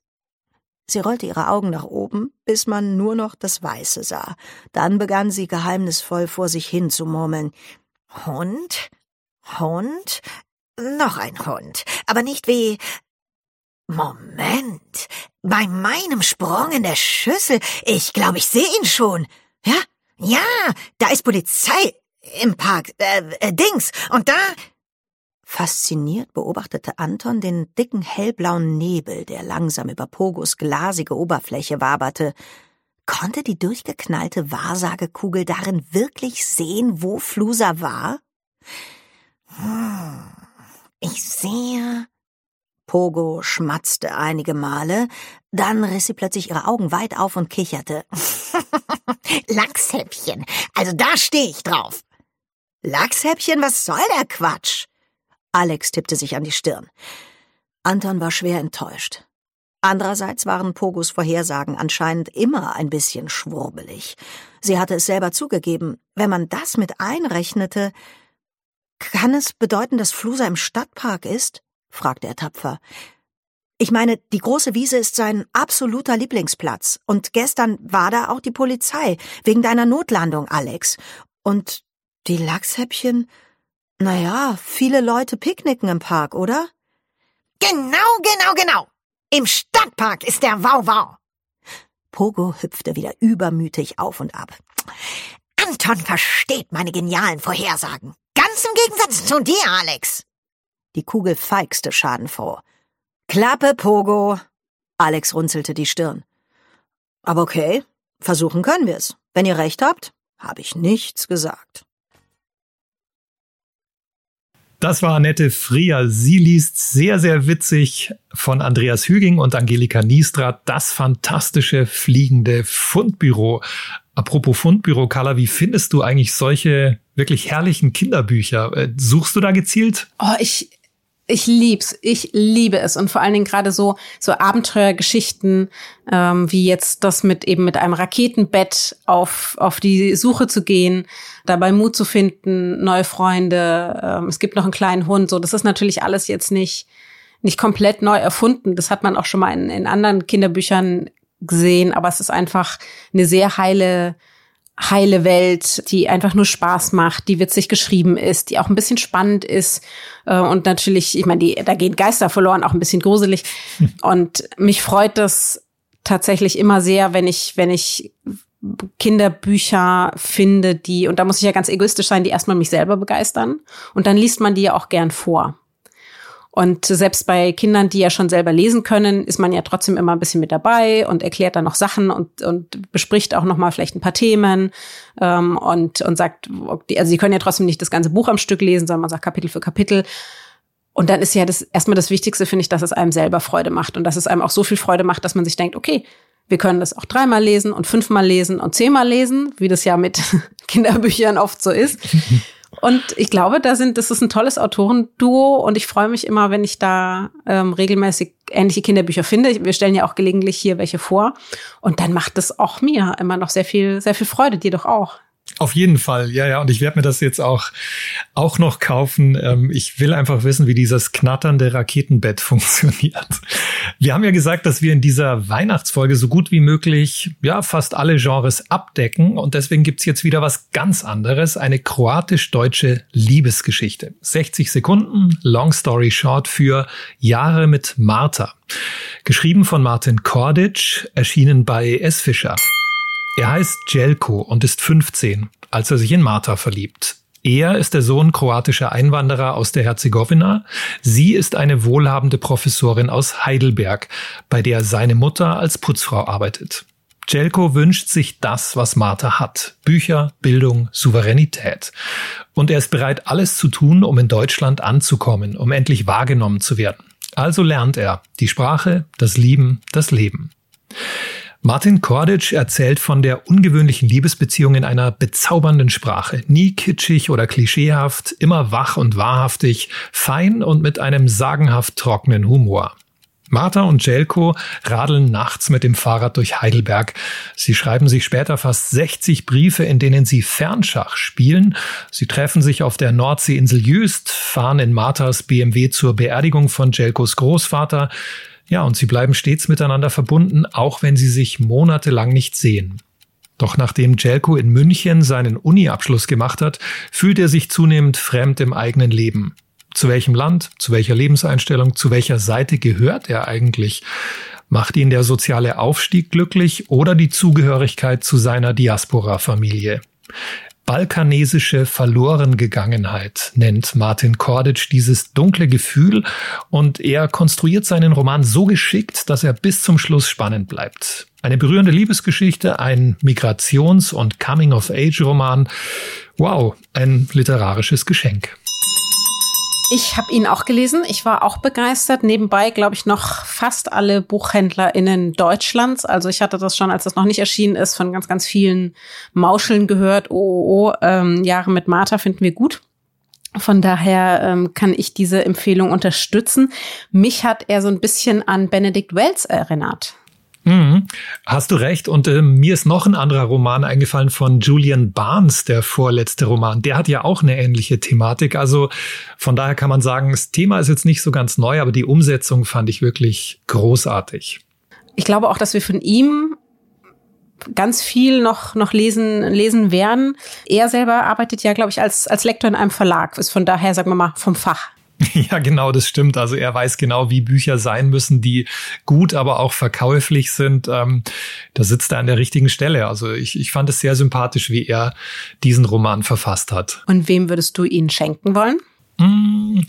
[SPEAKER 4] Sie rollte ihre Augen nach oben, bis man nur noch das Weiße sah. Dann begann sie geheimnisvoll vor sich hin zu murmeln. Hund? Hund? Noch ein Hund, aber nicht wie. Moment. Bei meinem Sprung in der Schüssel. Ich glaube, ich sehe ihn schon. Ja? Ja, da ist Polizei im Park. Äh, äh, Dings. Und da. Fasziniert beobachtete Anton den dicken hellblauen Nebel, der langsam über Pogos glasige Oberfläche waberte. Konnte die durchgeknallte Wahrsagekugel darin wirklich sehen, wo Fluser war? Hm. Ich sehe. Pogo schmatzte einige Male, dann riss sie plötzlich ihre Augen weit auf und kicherte. [LAUGHS] Lachshäppchen, also da stehe ich drauf. Lachshäppchen, was soll der Quatsch? Alex tippte sich an die Stirn. Anton war schwer enttäuscht. Andererseits waren Pogos Vorhersagen anscheinend immer ein bisschen schwurbelig. Sie hatte es selber zugegeben. Wenn man das mit einrechnete, kann es bedeuten, dass Fluser im Stadtpark ist? fragte er tapfer. Ich meine, die große Wiese ist sein absoluter Lieblingsplatz. Und gestern war da auch die Polizei, wegen deiner Notlandung, Alex. Und die Lachshäppchen? Naja, viele Leute picknicken im Park, oder? Genau, genau, genau. Im Stadtpark ist der Wauwau. Pogo hüpfte wieder übermütig auf und ab. Anton versteht meine genialen Vorhersagen. Ganz im Gegensatz zu dir, Alex. Die Kugel feixte schadenfroh. Klappe, Pogo. Alex runzelte die Stirn. Aber okay, versuchen können wir es. Wenn ihr recht habt, habe ich nichts gesagt.
[SPEAKER 1] Das war Annette Frier. Sie liest sehr, sehr witzig von Andreas Hüging und Angelika Niestra das fantastische fliegende Fundbüro. Apropos Fundbüro, Carla, wie findest du eigentlich solche wirklich herrlichen Kinderbücher? Äh, suchst du da gezielt?
[SPEAKER 3] Oh, ich, ich lieb's, ich liebe es und vor allen Dingen gerade so so Abenteuergeschichten ähm, wie jetzt das mit eben mit einem Raketenbett auf auf die Suche zu gehen, dabei Mut zu finden, neue Freunde. Ähm, es gibt noch einen kleinen Hund, so das ist natürlich alles jetzt nicht nicht komplett neu erfunden. Das hat man auch schon mal in, in anderen Kinderbüchern gesehen, aber es ist einfach eine sehr heile heile Welt, die einfach nur Spaß macht, die witzig geschrieben ist, die auch ein bisschen spannend ist äh, und natürlich, ich meine, die, da gehen Geister verloren, auch ein bisschen gruselig. [LAUGHS] Und mich freut das tatsächlich immer sehr, wenn ich, wenn ich Kinderbücher finde, die, und da muss ich ja ganz egoistisch sein, die erstmal mich selber begeistern. Und dann liest man die ja auch gern vor. Und selbst bei Kindern, die ja schon selber lesen können, ist man ja trotzdem immer ein bisschen mit dabei und erklärt dann noch Sachen und, und bespricht auch noch mal vielleicht ein paar Themen ähm, und, und sagt, also sie können ja trotzdem nicht das ganze Buch am Stück lesen, sondern man sagt Kapitel für Kapitel. Und dann ist ja das erstmal das Wichtigste, finde ich, dass es einem selber Freude macht und dass es einem auch so viel Freude macht, dass man sich denkt, okay, wir können das auch dreimal lesen und fünfmal lesen und zehnmal lesen, wie das ja mit [LAUGHS] Kinderbüchern oft so ist. [LAUGHS] Und ich glaube, da sind, das ist ein tolles Autorenduo und ich freue mich immer, wenn ich da ähm, regelmäßig ähnliche Kinderbücher finde. Wir stellen ja auch gelegentlich hier welche vor. Und dann macht es auch mir immer noch sehr viel, sehr viel Freude, dir doch auch.
[SPEAKER 1] Auf jeden Fall, ja, ja. Und ich werde mir das jetzt auch, auch noch kaufen. Ähm, ich will einfach wissen, wie dieses knatternde Raketenbett [LAUGHS] funktioniert. Wir haben ja gesagt, dass wir in dieser Weihnachtsfolge so gut wie möglich, ja, fast alle Genres abdecken. Und deswegen gibt's jetzt wieder was ganz anderes. Eine kroatisch-deutsche Liebesgeschichte. 60 Sekunden, Long Story Short für Jahre mit Martha. Geschrieben von Martin Kordic, erschienen bei S. Fischer. Er heißt Jelko und ist 15, als er sich in Marta verliebt. Er ist der Sohn kroatischer Einwanderer aus der Herzegowina. Sie ist eine wohlhabende Professorin aus Heidelberg, bei der seine Mutter als Putzfrau arbeitet. Jelko wünscht sich das, was Martha hat. Bücher, Bildung, Souveränität. Und er ist bereit, alles zu tun, um in Deutschland anzukommen, um endlich wahrgenommen zu werden. Also lernt er die Sprache, das Lieben, das Leben. Martin Kordic erzählt von der ungewöhnlichen Liebesbeziehung in einer bezaubernden Sprache. Nie kitschig oder klischeehaft, immer wach und wahrhaftig, fein und mit einem sagenhaft trockenen Humor. Martha und Jelko radeln nachts mit dem Fahrrad durch Heidelberg. Sie schreiben sich später fast 60 Briefe, in denen sie Fernschach spielen. Sie treffen sich auf der Nordseeinsel Jüst, fahren in Marthas BMW zur Beerdigung von Jelkos Großvater. Ja, und sie bleiben stets miteinander verbunden, auch wenn sie sich monatelang nicht sehen. Doch nachdem Jelko in München seinen Uni-Abschluss gemacht hat, fühlt er sich zunehmend fremd im eigenen Leben. Zu welchem Land, zu welcher Lebenseinstellung, zu welcher Seite gehört er eigentlich? Macht ihn der soziale Aufstieg glücklich oder die Zugehörigkeit zu seiner Diaspora-Familie? Balkanesische Verlorengegangenheit nennt Martin Kordic dieses dunkle Gefühl und er konstruiert seinen Roman so geschickt, dass er bis zum Schluss spannend bleibt. Eine berührende Liebesgeschichte, ein Migrations- und Coming-of-Age-Roman. Wow, ein literarisches Geschenk.
[SPEAKER 3] Ich habe ihn auch gelesen. Ich war auch begeistert. Nebenbei, glaube ich, noch fast alle BuchhändlerInnen Deutschlands. Also ich hatte das schon, als das noch nicht erschienen ist, von ganz, ganz vielen Mauscheln gehört. Oh, oh, oh ähm, Jahre mit Martha finden wir gut. Von daher ähm, kann ich diese Empfehlung unterstützen. Mich hat er so ein bisschen an Benedict Wells erinnert.
[SPEAKER 1] Mhm. Hast du recht. Und äh, mir ist noch ein anderer Roman eingefallen von Julian Barnes, der vorletzte Roman. Der hat ja auch eine ähnliche Thematik. Also von daher kann man sagen, das Thema ist jetzt nicht so ganz neu, aber die Umsetzung fand ich wirklich großartig.
[SPEAKER 3] Ich glaube auch, dass wir von ihm ganz viel noch, noch lesen, lesen werden. Er selber arbeitet ja, glaube ich, als, als Lektor in einem Verlag, ist von daher, sagen wir mal, vom Fach. [LAUGHS]
[SPEAKER 1] Ja, genau, das stimmt. Also er weiß genau, wie Bücher sein müssen, die gut, aber auch verkäuflich sind. Ähm, da sitzt er an der richtigen Stelle. Also ich, ich fand es sehr sympathisch, wie er diesen Roman verfasst hat.
[SPEAKER 3] Und wem würdest du ihn schenken wollen?
[SPEAKER 1] Hm,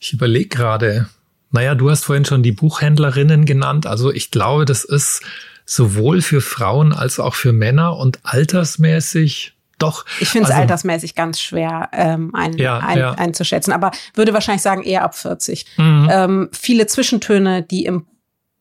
[SPEAKER 1] ich überlege gerade. Naja, du hast vorhin schon die Buchhändlerinnen genannt. Also ich glaube, das ist sowohl für Frauen als auch für Männer und altersmäßig doch.
[SPEAKER 3] Ich finde es also, altersmäßig ganz schwer ähm, ein, ja, ein, ja. einzuschätzen, aber würde wahrscheinlich sagen eher ab 40. Mhm. Ähm, viele Zwischentöne, die im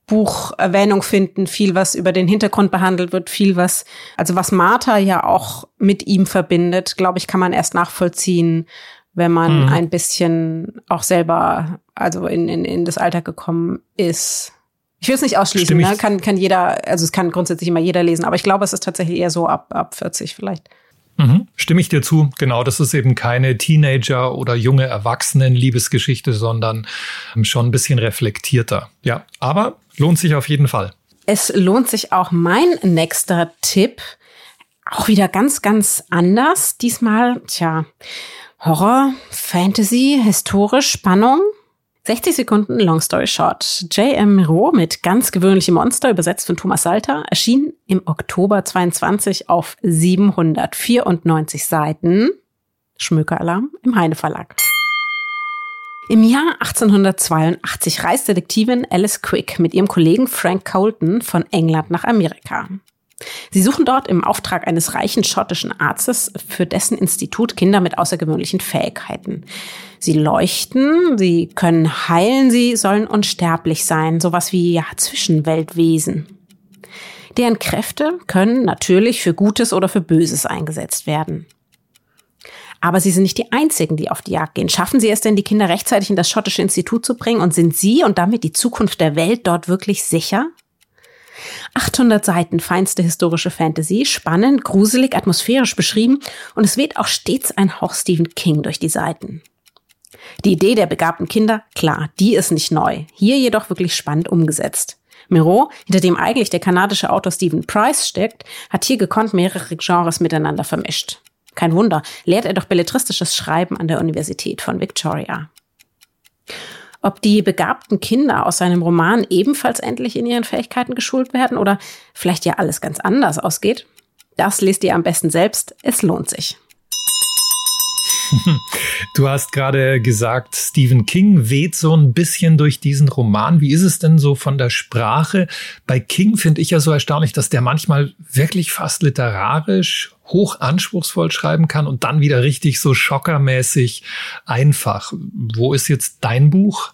[SPEAKER 3] Buch Erwähnung finden, viel was über den Hintergrund behandelt wird, viel was, also was Martha ja auch mit ihm verbindet, glaube ich, kann man erst nachvollziehen, wenn man mhm. ein bisschen auch selber, also in, in, in das Alter gekommen ist. Ich will es nicht ausschließen, ne? kann, kann jeder, also es kann grundsätzlich immer jeder lesen, aber ich glaube, es ist tatsächlich eher so ab, ab 40 vielleicht.
[SPEAKER 1] Mhm. Stimme ich dir zu. Genau, das ist eben keine Teenager- oder junge Erwachsenen-Liebesgeschichte, sondern schon ein bisschen reflektierter. Ja, aber lohnt sich auf jeden Fall.
[SPEAKER 3] Es lohnt sich auch mein nächster Tipp. Auch wieder ganz, ganz anders. Diesmal, tja, Horror, Fantasy, historisch, Spannung. 60 Sekunden Long Story Short. J.M. Miro mit ganz gewöhnliche Monster, übersetzt von Thomas Salter, erschien im Oktober 22 auf 794 Seiten. Schmökeralarm im Heine Verlag. Im Jahr 1882 reist Detektivin Alice Quick mit ihrem Kollegen Frank Colton von England nach Amerika. Sie suchen dort im Auftrag eines reichen schottischen Arztes für dessen Institut Kinder mit außergewöhnlichen Fähigkeiten. Sie leuchten, sie können heilen, sie sollen unsterblich sein, sowas wie ja, Zwischenweltwesen. Deren Kräfte können natürlich für Gutes oder für Böses eingesetzt werden. Aber sie sind nicht die Einzigen, die auf die Jagd gehen. Schaffen sie es denn, die Kinder rechtzeitig in das schottische Institut zu bringen? Und sind sie und damit die Zukunft der Welt dort wirklich sicher? 800 Seiten feinste historische Fantasy, spannend, gruselig, atmosphärisch beschrieben und es weht auch stets ein Hauch Stephen King durch die Seiten. Die Idee der begabten Kinder, klar, die ist nicht neu, hier jedoch wirklich spannend umgesetzt. Miro, hinter dem eigentlich der kanadische Autor Stephen Price steckt, hat hier gekonnt mehrere Genres miteinander vermischt. Kein Wunder, lehrt er doch belletristisches Schreiben an der Universität von Victoria. Ob die begabten Kinder aus seinem Roman ebenfalls endlich in ihren Fähigkeiten geschult werden oder vielleicht ja alles ganz anders ausgeht? Das lest ihr am besten selbst. Es lohnt sich. [LAUGHS]
[SPEAKER 1] Du hast gerade gesagt, Stephen King weht so ein bisschen durch diesen Roman. Wie ist es denn so von der Sprache? Bei King finde ich ja so erstaunlich, dass der manchmal wirklich fast literarisch hoch anspruchsvoll schreiben kann und dann wieder richtig so schockermäßig einfach. Wo ist jetzt dein Buch?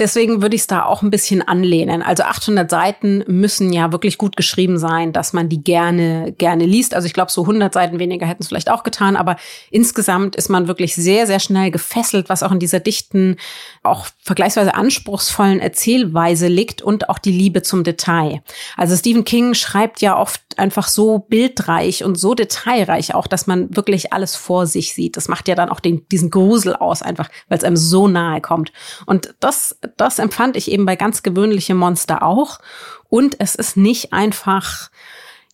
[SPEAKER 3] Deswegen würde ich es da auch ein bisschen anlehnen. Also 800 Seiten müssen ja wirklich gut geschrieben sein, dass man die gerne, gerne liest. Also ich glaube, so 100 Seiten weniger hätten es vielleicht auch getan, aber insgesamt ist man wirklich sehr, sehr schnell gefesselt, was auch in dieser dichten, auch vergleichsweise anspruchsvollen Erzählweise liegt und auch die Liebe zum Detail. Also Stephen King schreibt ja oft einfach so bildreich und so detailreich auch, dass man wirklich alles vor sich sieht. Das macht ja dann auch den, diesen Grusel aus, einfach, weil es einem so nahe kommt. Und das das empfand ich eben bei ganz gewöhnliche Monster auch. Und es ist nicht einfach,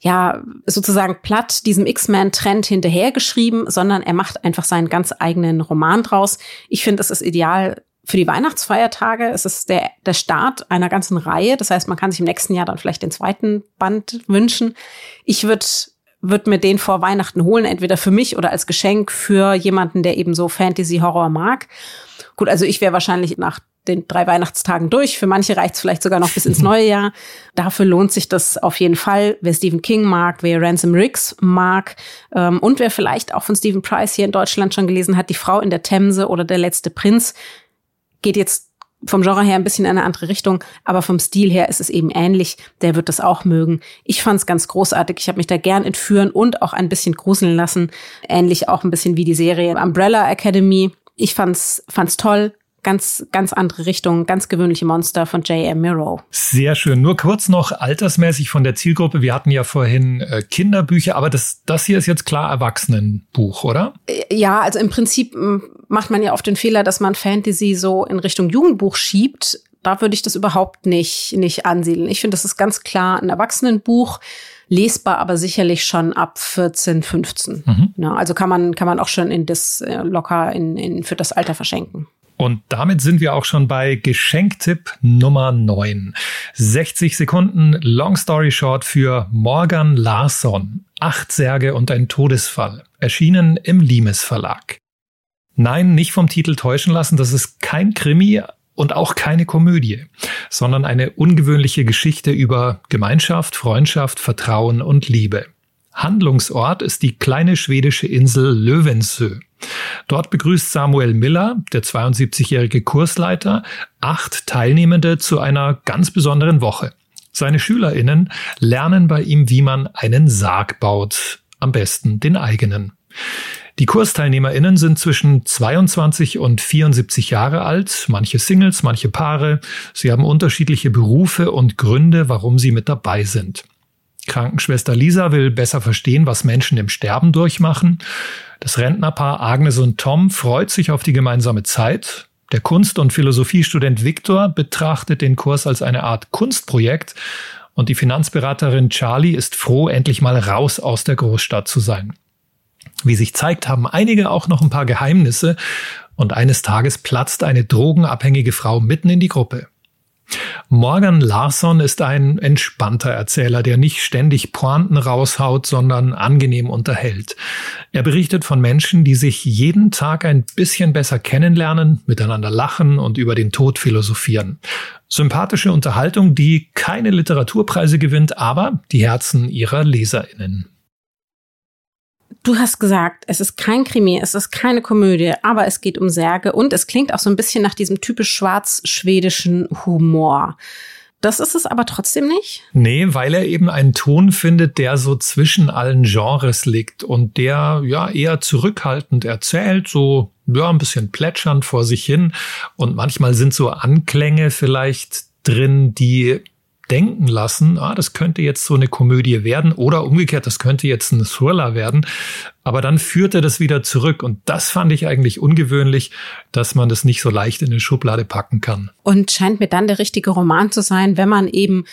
[SPEAKER 3] ja, sozusagen platt diesem X-Men-Trend hinterhergeschrieben, sondern er macht einfach seinen ganz eigenen Roman draus. Ich finde, es ist ideal für die Weihnachtsfeiertage. Es ist der, der Start einer ganzen Reihe. Das heißt, man kann sich im nächsten Jahr dann vielleicht den zweiten Band wünschen. Ich würde würd mir den vor Weihnachten holen, entweder für mich oder als Geschenk für jemanden, der eben so Fantasy-Horror mag. Gut, also ich wäre wahrscheinlich nach den drei Weihnachtstagen durch. Für manche reicht es vielleicht sogar noch bis ins neue Jahr. [LAUGHS] Dafür lohnt sich das auf jeden Fall. Wer Stephen King mag, wer Ransom Riggs mag ähm, und wer vielleicht auch von Stephen Price hier in Deutschland schon gelesen hat, Die Frau in der Themse oder Der letzte Prinz, geht jetzt vom Genre her ein bisschen in eine andere Richtung, aber vom Stil her ist es eben ähnlich. Der wird das auch mögen. Ich fand es ganz großartig. Ich habe mich da gern entführen und auch ein bisschen gruseln lassen. Ähnlich auch ein bisschen wie die Serie Umbrella Academy. Ich fand's, fand's toll ganz, ganz andere Richtung, ganz gewöhnliche Monster von J.M. Miro.
[SPEAKER 1] Sehr schön. Nur kurz noch altersmäßig von der Zielgruppe. Wir hatten ja vorhin äh, Kinderbücher, aber das, das hier ist jetzt klar Erwachsenenbuch, oder?
[SPEAKER 3] Äh, ja, also im Prinzip macht man ja oft den Fehler, dass man Fantasy so in Richtung Jugendbuch schiebt. Da würde ich das überhaupt nicht, nicht ansiedeln. Ich finde, das ist ganz klar ein Erwachsenenbuch lesbar, aber sicherlich schon ab 14, 15. Mhm. Ja, also kann man, kann man auch schon in das äh, locker in, in, für das Alter verschenken.
[SPEAKER 1] Und damit sind wir auch schon bei Geschenktipp Nummer 9. 60 Sekunden Long Story Short für Morgan Larsson. Acht Särge und ein Todesfall. Erschienen im Limes Verlag. Nein, nicht vom Titel täuschen lassen, das ist kein Krimi und auch keine Komödie, sondern eine ungewöhnliche Geschichte über Gemeinschaft, Freundschaft, Vertrauen und Liebe. Handlungsort ist die kleine schwedische Insel Löwensö. Dort begrüßt Samuel Miller, der 72-jährige Kursleiter, acht Teilnehmende zu einer ganz besonderen Woche. Seine SchülerInnen lernen bei ihm, wie man einen Sarg baut. Am besten den eigenen. Die KursteilnehmerInnen sind zwischen 22 und 74 Jahre alt, manche Singles, manche Paare. Sie haben unterschiedliche Berufe und Gründe, warum sie mit dabei sind. Krankenschwester Lisa will besser verstehen, was Menschen im Sterben durchmachen. Das Rentnerpaar Agnes und Tom freut sich auf die gemeinsame Zeit. Der Kunst- und Philosophiestudent Viktor betrachtet den Kurs als eine Art Kunstprojekt und die Finanzberaterin Charlie ist froh, endlich mal raus aus der Großstadt zu sein. Wie sich zeigt, haben einige auch noch ein paar Geheimnisse und eines Tages platzt eine drogenabhängige Frau mitten in die Gruppe. Morgan Larsson ist ein entspannter Erzähler, der nicht ständig Pointen raushaut, sondern angenehm unterhält. Er berichtet von Menschen, die sich jeden Tag ein bisschen besser kennenlernen, miteinander lachen und über den Tod philosophieren. Sympathische Unterhaltung, die keine Literaturpreise gewinnt, aber die Herzen ihrer Leserinnen
[SPEAKER 3] du hast gesagt, es ist kein Krimi, es ist keine Komödie, aber es geht um Särge und es klingt auch so ein bisschen nach diesem typisch schwarz-schwedischen Humor. Das ist es aber trotzdem nicht?
[SPEAKER 1] Nee, weil er eben einen Ton findet, der so zwischen allen Genres liegt und der ja eher zurückhaltend erzählt, so ja, ein bisschen plätschernd vor sich hin und manchmal sind so Anklänge vielleicht drin, die denken lassen, ah, das könnte jetzt so eine Komödie werden oder umgekehrt, das könnte jetzt ein Thriller werden. Aber dann führt er das wieder zurück und das fand ich eigentlich ungewöhnlich, dass man das nicht so leicht in eine Schublade packen kann.
[SPEAKER 3] Und scheint mir dann der richtige Roman zu sein, wenn man eben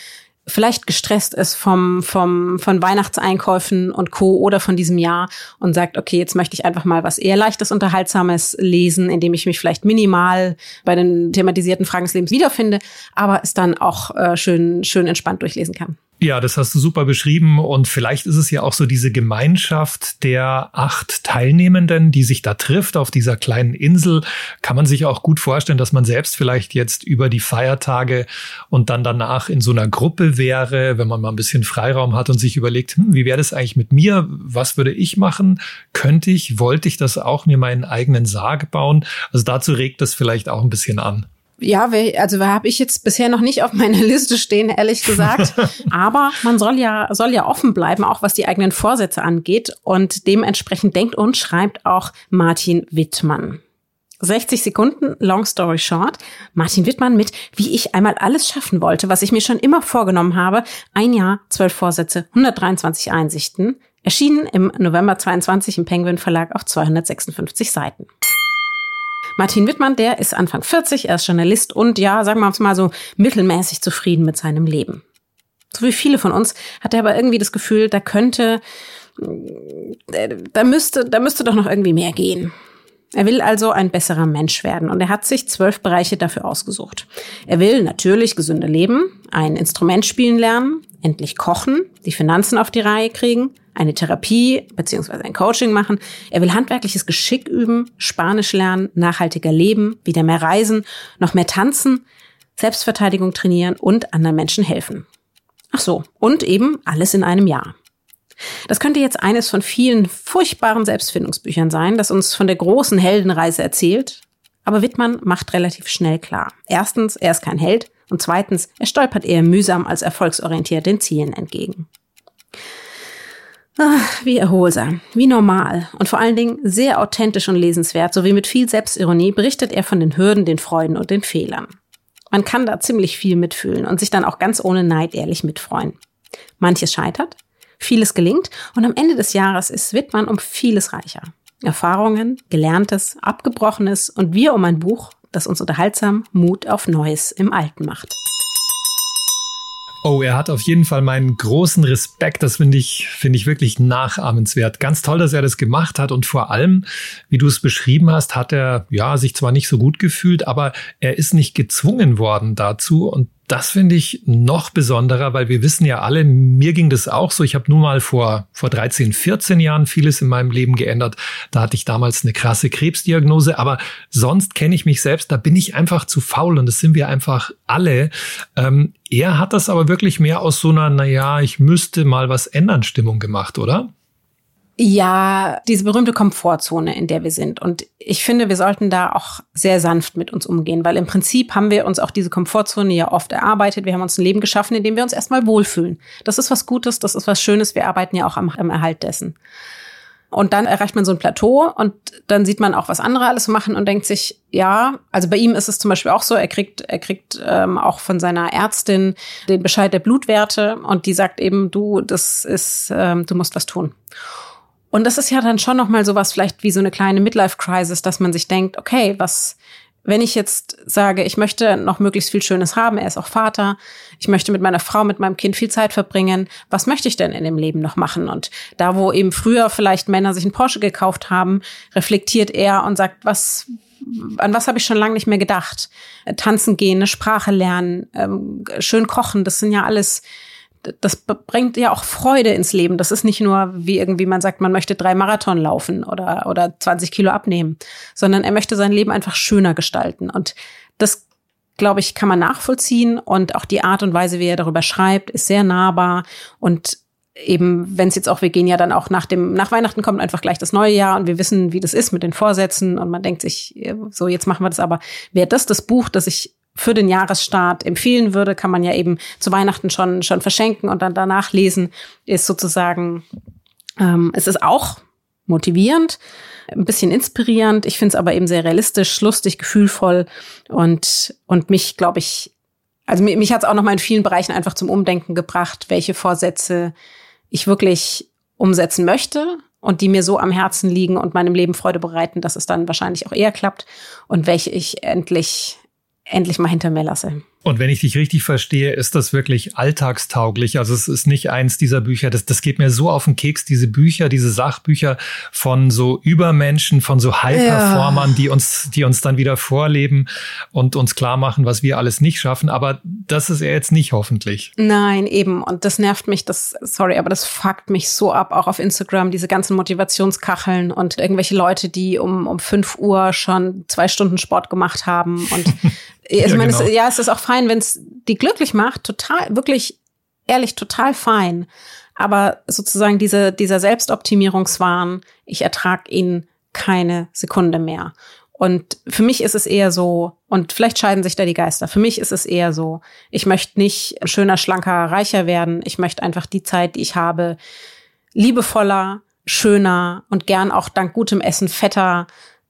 [SPEAKER 3] vielleicht gestresst ist vom, vom, von Weihnachtseinkäufen und Co. oder von diesem Jahr und sagt, okay, jetzt möchte ich einfach mal was eher leichtes, unterhaltsames lesen, indem ich mich vielleicht minimal bei den thematisierten Fragen des Lebens wiederfinde, aber es dann auch äh, schön, schön entspannt durchlesen kann.
[SPEAKER 1] Ja, das hast du super beschrieben und vielleicht ist es ja auch so diese Gemeinschaft der acht Teilnehmenden, die sich da trifft auf dieser kleinen Insel. Kann man sich auch gut vorstellen, dass man selbst vielleicht jetzt über die Feiertage und dann danach in so einer Gruppe wäre, wenn man mal ein bisschen Freiraum hat und sich überlegt, hm, wie wäre das eigentlich mit mir? Was würde ich machen? Könnte ich, wollte ich das auch mir meinen eigenen Sarg bauen? Also dazu regt das vielleicht auch ein bisschen an.
[SPEAKER 3] Ja, also habe ich jetzt bisher noch nicht auf meiner Liste stehen, ehrlich gesagt. [LAUGHS] Aber man soll ja, soll ja offen bleiben, auch was die eigenen Vorsätze angeht. Und dementsprechend denkt und schreibt auch Martin Wittmann. 60 Sekunden, long story short. Martin Wittmann mit, wie ich einmal alles schaffen wollte, was ich mir schon immer vorgenommen habe. Ein Jahr, zwölf Vorsätze, 123 Einsichten. Erschienen im November 22 im Penguin Verlag auf 256 Seiten. Martin Wittmann, der ist Anfang 40, er ist Journalist und ja, sagen wir mal so mittelmäßig zufrieden mit seinem Leben. So wie viele von uns hat er aber irgendwie das Gefühl, da könnte, äh, da müsste, da müsste doch noch irgendwie mehr gehen. Er will also ein besserer Mensch werden und er hat sich zwölf Bereiche dafür ausgesucht. Er will natürlich gesünder leben, ein Instrument spielen lernen, endlich kochen, die Finanzen auf die Reihe kriegen, eine Therapie beziehungsweise ein Coaching machen. Er will handwerkliches Geschick üben, Spanisch lernen, nachhaltiger leben, wieder mehr reisen, noch mehr tanzen, Selbstverteidigung trainieren und anderen Menschen helfen. Ach so, und eben alles in einem Jahr. Das könnte jetzt eines von vielen furchtbaren Selbstfindungsbüchern sein, das uns von der großen Heldenreise erzählt. Aber Wittmann macht relativ schnell klar. Erstens, er ist kein Held und zweitens, er stolpert eher mühsam als erfolgsorientiert den Zielen entgegen. Ach, wie erholsam, wie normal und vor allen Dingen sehr authentisch und lesenswert, sowie mit viel Selbstironie berichtet er von den Hürden, den Freuden und den Fehlern. Man kann da ziemlich viel mitfühlen und sich dann auch ganz ohne Neid ehrlich mitfreuen. Manches scheitert, vieles gelingt und am Ende des Jahres ist Wittmann um vieles reicher. Erfahrungen, Gelerntes, Abgebrochenes und wir um ein Buch, das uns unterhaltsam Mut auf Neues im Alten macht.
[SPEAKER 1] Oh, er hat auf jeden Fall meinen großen Respekt. Das finde ich, finde ich wirklich nachahmenswert. Ganz toll, dass er das gemacht hat. Und vor allem, wie du es beschrieben hast, hat er, ja, sich zwar nicht so gut gefühlt, aber er ist nicht gezwungen worden dazu. Und das finde ich noch besonderer, weil wir wissen ja alle, mir ging das auch so. Ich habe nun mal vor, vor 13, 14 Jahren vieles in meinem Leben geändert. Da hatte ich damals eine krasse Krebsdiagnose, aber sonst kenne ich mich selbst, da bin ich einfach zu faul und das sind wir einfach alle. Ähm, er hat das aber wirklich mehr aus so einer, naja, ich müsste mal was ändern Stimmung gemacht, oder?
[SPEAKER 3] Ja, diese berühmte Komfortzone, in der wir sind. Und ich finde, wir sollten da auch sehr sanft mit uns umgehen, weil im Prinzip haben wir uns auch diese Komfortzone ja oft erarbeitet. Wir haben uns ein Leben geschaffen, in dem wir uns erstmal wohlfühlen. Das ist was Gutes, das ist was Schönes. Wir arbeiten ja auch am, am Erhalt dessen. Und dann erreicht man so ein Plateau und dann sieht man auch, was andere alles machen und denkt sich, ja, also bei ihm ist es zum Beispiel auch so, er kriegt, er kriegt ähm, auch von seiner Ärztin den Bescheid der Blutwerte und die sagt eben, du, das ist, ähm, du musst was tun. Und das ist ja dann schon noch mal sowas vielleicht wie so eine kleine Midlife-Crisis, dass man sich denkt, okay, was, wenn ich jetzt sage, ich möchte noch möglichst viel Schönes haben, er ist auch Vater, ich möchte mit meiner Frau, mit meinem Kind viel Zeit verbringen, was möchte ich denn in dem Leben noch machen? Und da, wo eben früher vielleicht Männer sich einen Porsche gekauft haben, reflektiert er und sagt, was, an was habe ich schon lange nicht mehr gedacht? Tanzen gehen, eine Sprache lernen, ähm, schön kochen, das sind ja alles das bringt ja auch Freude ins Leben. Das ist nicht nur, wie irgendwie man sagt, man möchte drei Marathon laufen oder, oder 20 Kilo abnehmen, sondern er möchte sein Leben einfach schöner gestalten. Und das, glaube ich, kann man nachvollziehen. Und auch die Art und Weise, wie er darüber schreibt, ist sehr nahbar. Und eben, wenn es jetzt auch, wir gehen ja dann auch nach dem, nach Weihnachten kommt einfach gleich das neue Jahr und wir wissen, wie das ist mit den Vorsätzen und man denkt sich, so jetzt machen wir das aber. Wäre das das Buch, das ich für den Jahresstart empfehlen würde, kann man ja eben zu Weihnachten schon, schon verschenken und dann danach lesen, ist sozusagen, ähm, es ist auch motivierend, ein bisschen inspirierend. Ich finde es aber eben sehr realistisch, lustig, gefühlvoll und, und mich, glaube ich, also mich, mich hat es auch noch mal in vielen Bereichen einfach zum Umdenken gebracht, welche Vorsätze ich wirklich umsetzen möchte und die mir so am Herzen liegen und meinem Leben Freude bereiten, dass es dann wahrscheinlich auch eher klappt und welche ich endlich endlich mal hinter mir lasse.
[SPEAKER 1] Und wenn ich dich richtig verstehe, ist das wirklich alltagstauglich. Also es ist nicht eins dieser Bücher, das, das geht mir so auf den Keks, diese Bücher, diese Sachbücher von so Übermenschen, von so High-Performern, ja. die uns, die uns dann wieder vorleben und uns klar machen, was wir alles nicht schaffen. Aber das ist er jetzt nicht hoffentlich.
[SPEAKER 3] Nein, eben. Und das nervt mich, das, sorry, aber das fuckt mich so ab, auch auf Instagram, diese ganzen Motivationskacheln und irgendwelche Leute, die um, um fünf Uhr schon zwei Stunden Sport gemacht haben und [LAUGHS] Also ja, meine, genau. es, ja, es ist auch fein, wenn es die glücklich macht, total, wirklich ehrlich, total fein. Aber sozusagen diese, dieser Selbstoptimierungswahn, ich ertrage ihn keine Sekunde mehr. Und für mich ist es eher so, und vielleicht scheiden sich da die Geister, für mich ist es eher so, ich möchte nicht schöner, schlanker, reicher werden. Ich möchte einfach die Zeit, die ich habe, liebevoller, schöner und gern auch dank gutem Essen fetter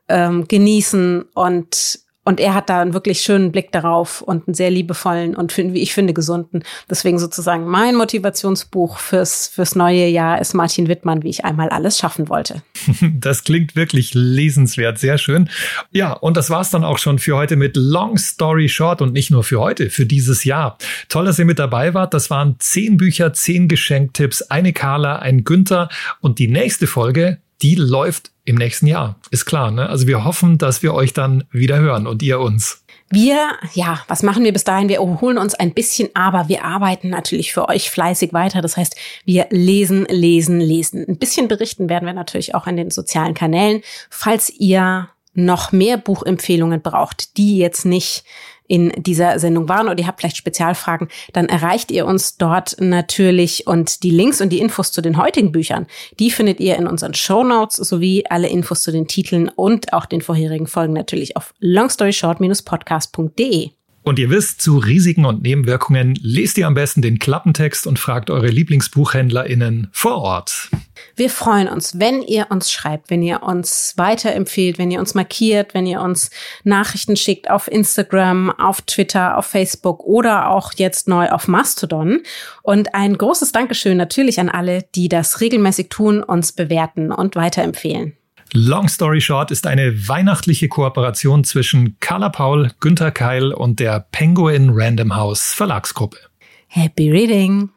[SPEAKER 3] ähm, genießen und und er hat da einen wirklich schönen Blick darauf und einen sehr liebevollen und wie ich finde gesunden. Deswegen sozusagen mein Motivationsbuch fürs, fürs neue Jahr ist Martin Wittmann, wie ich einmal alles schaffen wollte. [LAUGHS]
[SPEAKER 1] Das klingt wirklich lesenswert, sehr schön. Ja, und das war's dann auch schon für heute mit Long Story Short und nicht nur für heute, für dieses Jahr. Toll, dass ihr mit dabei wart. Das waren zehn Bücher, zehn Geschenktipps, eine Carla, ein Günther und die nächste Folge, die läuft im nächsten Jahr. Ist klar, ne? Also wir hoffen, dass wir euch dann wieder hören und ihr uns.
[SPEAKER 3] Wir, ja, was machen wir bis dahin? Wir holen uns ein bisschen, aber wir arbeiten natürlich für euch fleißig weiter. Das heißt, wir lesen, lesen, lesen. Ein bisschen berichten werden wir natürlich auch in den sozialen Kanälen. Falls ihr noch mehr Buchempfehlungen braucht, die jetzt nicht in dieser Sendung waren oder ihr habt vielleicht Spezialfragen, dann erreicht ihr uns dort natürlich und die Links und die Infos zu den heutigen Büchern, die findet ihr in unseren Show Notes sowie alle Infos zu den Titeln und auch den vorherigen Folgen natürlich auf longstoryshort-podcast.de.
[SPEAKER 1] Und ihr wisst, zu Risiken und Nebenwirkungen lest ihr am besten den Klappentext und fragt eure LieblingsbuchhändlerInnen vor Ort.
[SPEAKER 3] Wir freuen uns, wenn ihr uns schreibt, wenn ihr uns weiterempfehlt, wenn ihr uns markiert, wenn ihr uns Nachrichten schickt auf Instagram, auf Twitter, auf Facebook oder auch jetzt neu auf Mastodon. Und ein großes Dankeschön natürlich an alle, die das regelmäßig tun, uns bewerten und weiterempfehlen.
[SPEAKER 1] Long Story Short ist eine weihnachtliche Kooperation zwischen Carla Paul, Günther Keil und der Penguin Random House Verlagsgruppe.
[SPEAKER 3] Happy Reading!